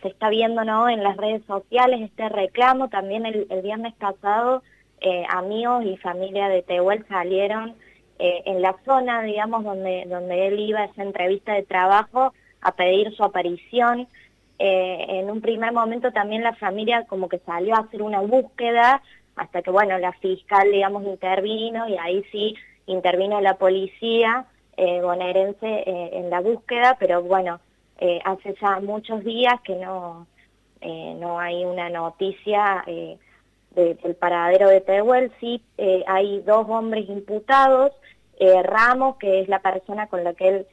se está viendo ¿no? en las redes sociales este reclamo. También el, viernes pasado eh, amigos y familia de Tehuel salieron eh, en la zona, digamos, donde, donde él iba a esa entrevista de trabajo a pedir su aparición. Eh, en un primer momento también la familia como que salió a hacer una búsqueda hasta que, bueno, la fiscal, digamos, intervino y ahí sí intervino la policía bonaerense en la búsqueda, pero bueno, eh, hace ya muchos días que no, eh, no hay una noticia eh, del paradero de Tehuel, sí hay dos hombres imputados, Ramos, que es la persona con la que él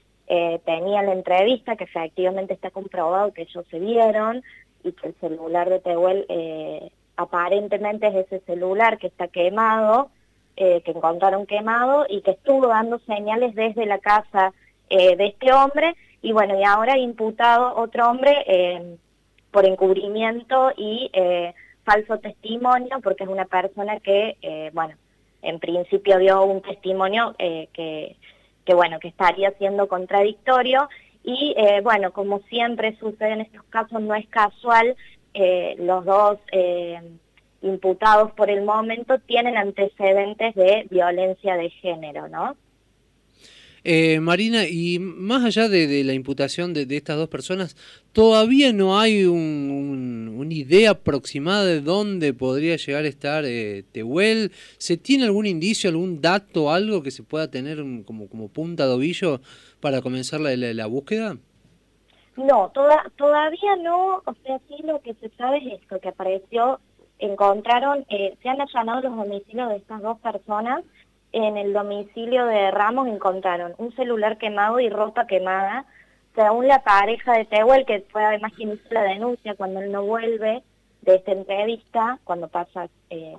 tenía la entrevista, que efectivamente está comprobado que ellos se vieron y que el celular de Tehuel aparentemente es ese celular que está quemado, que encontraron quemado y que estuvo dando señales desde la casa de este hombre y bueno, y ahora imputado otro hombre eh, por encubrimiento y eh, falso testimonio, porque es una persona que, eh, bueno, en principio dio un testimonio que, que, bueno, que estaría siendo contradictorio, y bueno, como siempre sucede en estos casos, no es casual, los dos imputados por el momento tienen antecedentes de violencia de género, ¿no? Eh, Marina, y más allá de, la imputación de, estas dos personas, ¿todavía no hay una idea aproximada de dónde podría llegar a estar eh, Tehuel? ¿Se tiene algún indicio, algún dato, algo que se pueda tener como, como punta de ovillo para comenzar la, la, búsqueda? No, todavía no, o sea, sí lo que se sabe es esto, que apareció, encontraron, eh, se han allanado los domicilios de estas dos personas, en el domicilio de Ramos encontraron un celular quemado y ropa quemada. Según la pareja de Tehuel, que fue además quien hizo la denuncia cuando él no vuelve de esta entrevista, cuando pasa eh,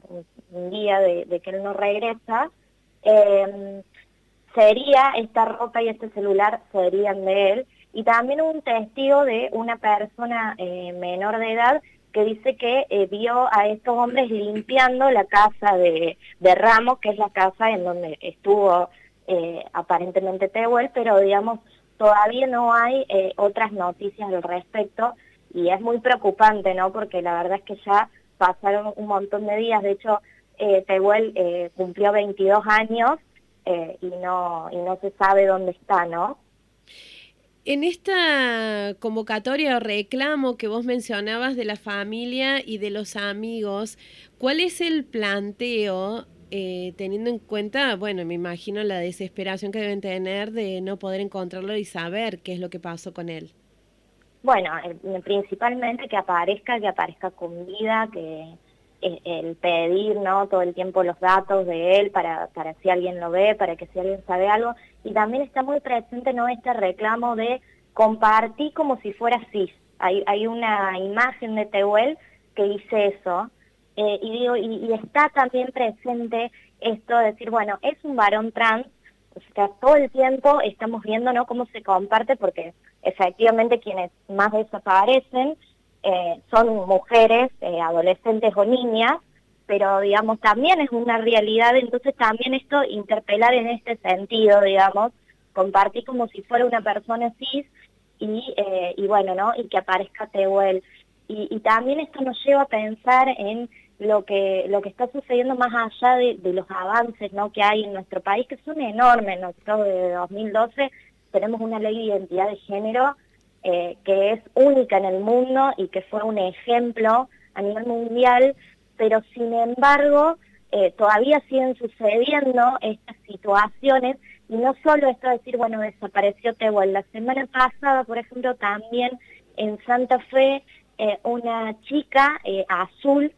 un, día de, que él no regresa, em, sería esta ropa y este celular serían de él. Y también un testigo de una persona eh, menor de edad que dice que eh, vio a estos hombres limpiando la casa de, Ramos, que es la casa en donde estuvo eh, aparentemente Tehuel, pero digamos, todavía no hay eh, otras noticias al respecto y es muy preocupante, ¿no? Porque la verdad es que ya pasaron un montón de días, de hecho, Tehuel cumplió 22 años y, no, y no se sabe dónde está, ¿no? En esta convocatoria o reclamo que vos mencionabas de la familia y de los amigos, ¿cuál es el planteo eh, teniendo en cuenta, bueno, me imagino la desesperación que deben tener de no poder encontrarlo y saber qué es lo que pasó con él? Bueno, principalmente que aparezca, que aparezca con vida, que el pedir no todo el tiempo los datos de él para, para si alguien lo ve, para que si alguien sabe algo. Y también está muy presente no este reclamo de compartir como si fuera cis. Hay, hay una imagen de Tehuel que dice eso. Eh, y digo, y, está también presente esto de decir, bueno, es un varón trans, o sea, todo el tiempo estamos viendo ¿no? cómo se comparte, porque efectivamente quienes más desaparecen eh, son mujeres, eh, adolescentes o niñas, pero digamos también es una realidad, entonces también esto interpelar en este sentido, digamos, compartir como si fuera una persona cis y, eh, y bueno, ¿no? Y que aparezca Tehuel. Y, y, también esto nos lleva a pensar en lo que lo que está sucediendo más allá de, de, los avances ¿no? que hay en nuestro país, que son enormes. Nosotros desde 2012 tenemos una ley de identidad de género eh, que es única en el mundo y que fue un ejemplo a nivel mundial, pero sin embargo eh, todavía siguen sucediendo estas situaciones y no solo esto de decir, bueno, desapareció Tehuel. La semana pasada, por ejemplo, también en Santa Fe, eh, una chica azul,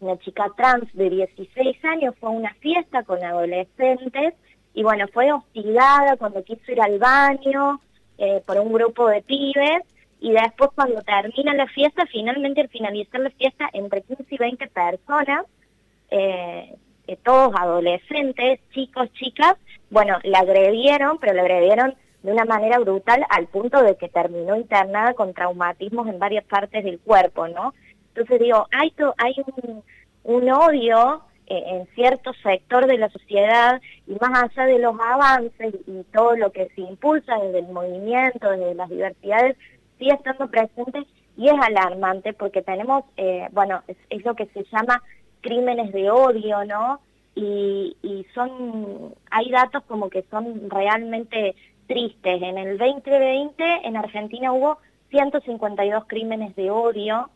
una chica trans de 16 años, fue a una fiesta con adolescentes y bueno, fue hostigada cuando quiso ir al baño, eh, por un grupo de pibes y después cuando termina la fiesta, finalmente al finalizar la fiesta, entre 15 y 20 personas, eh, todos adolescentes, chicos, chicas, bueno, la agredieron, pero la agredieron de una manera brutal al punto de que terminó internada con traumatismos en varias partes del cuerpo, ¿no? Entonces digo, hay, hay un, odio eh, en cierto sector de la sociedad y más allá de los avances y todo lo que se impulsa desde el movimiento, desde las diversidades, sigue estando presente y es alarmante porque tenemos, eh, bueno, es, lo que se llama crímenes de odio, ¿no? Y, y son, hay datos como que son realmente tristes. En el 2020 en Argentina hubo 152 crímenes de odio,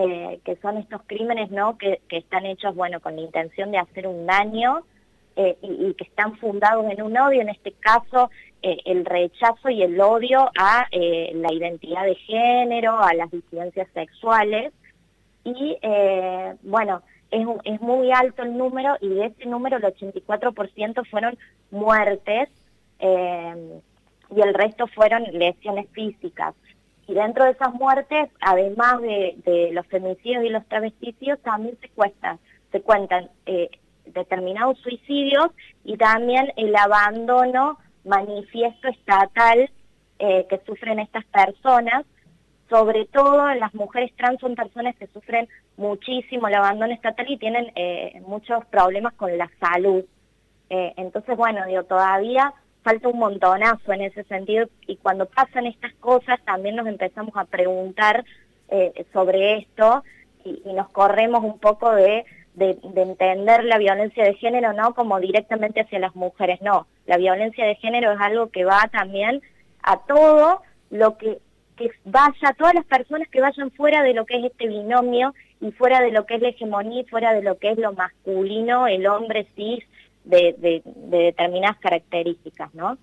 eh, que son estos crímenes ¿no? Que, que, están hechos bueno, con la intención de hacer un daño eh, y, que están fundados en un odio, en este caso eh, el rechazo y el odio a la identidad de género, a las disidencias sexuales. Y bueno, es, es muy alto el número y de ese número el 84% fueron muertes y el resto fueron lesiones físicas. Y dentro de esas muertes, además de, los femicidios y los travesticidios, también se, cuesta, se cuentan eh, determinados suicidios y también el abandono manifiesto estatal eh, que sufren estas personas. Sobre todo las mujeres trans son personas que sufren muchísimo el abandono estatal y tienen eh, muchos problemas con la salud. entonces, bueno, digo, todavía falta un montonazo en ese sentido y cuando pasan estas cosas también nos empezamos a preguntar eh, sobre esto y, nos corremos un poco de, de, entender la violencia de género no como directamente hacia las mujeres, no, la violencia de género es algo que va también a todo lo que, vaya, a todas las personas que vayan fuera de lo que es este binomio y fuera de lo que es la hegemonía fuera de lo que es lo masculino, el hombre cis, de, de, de determinadas características, ¿no?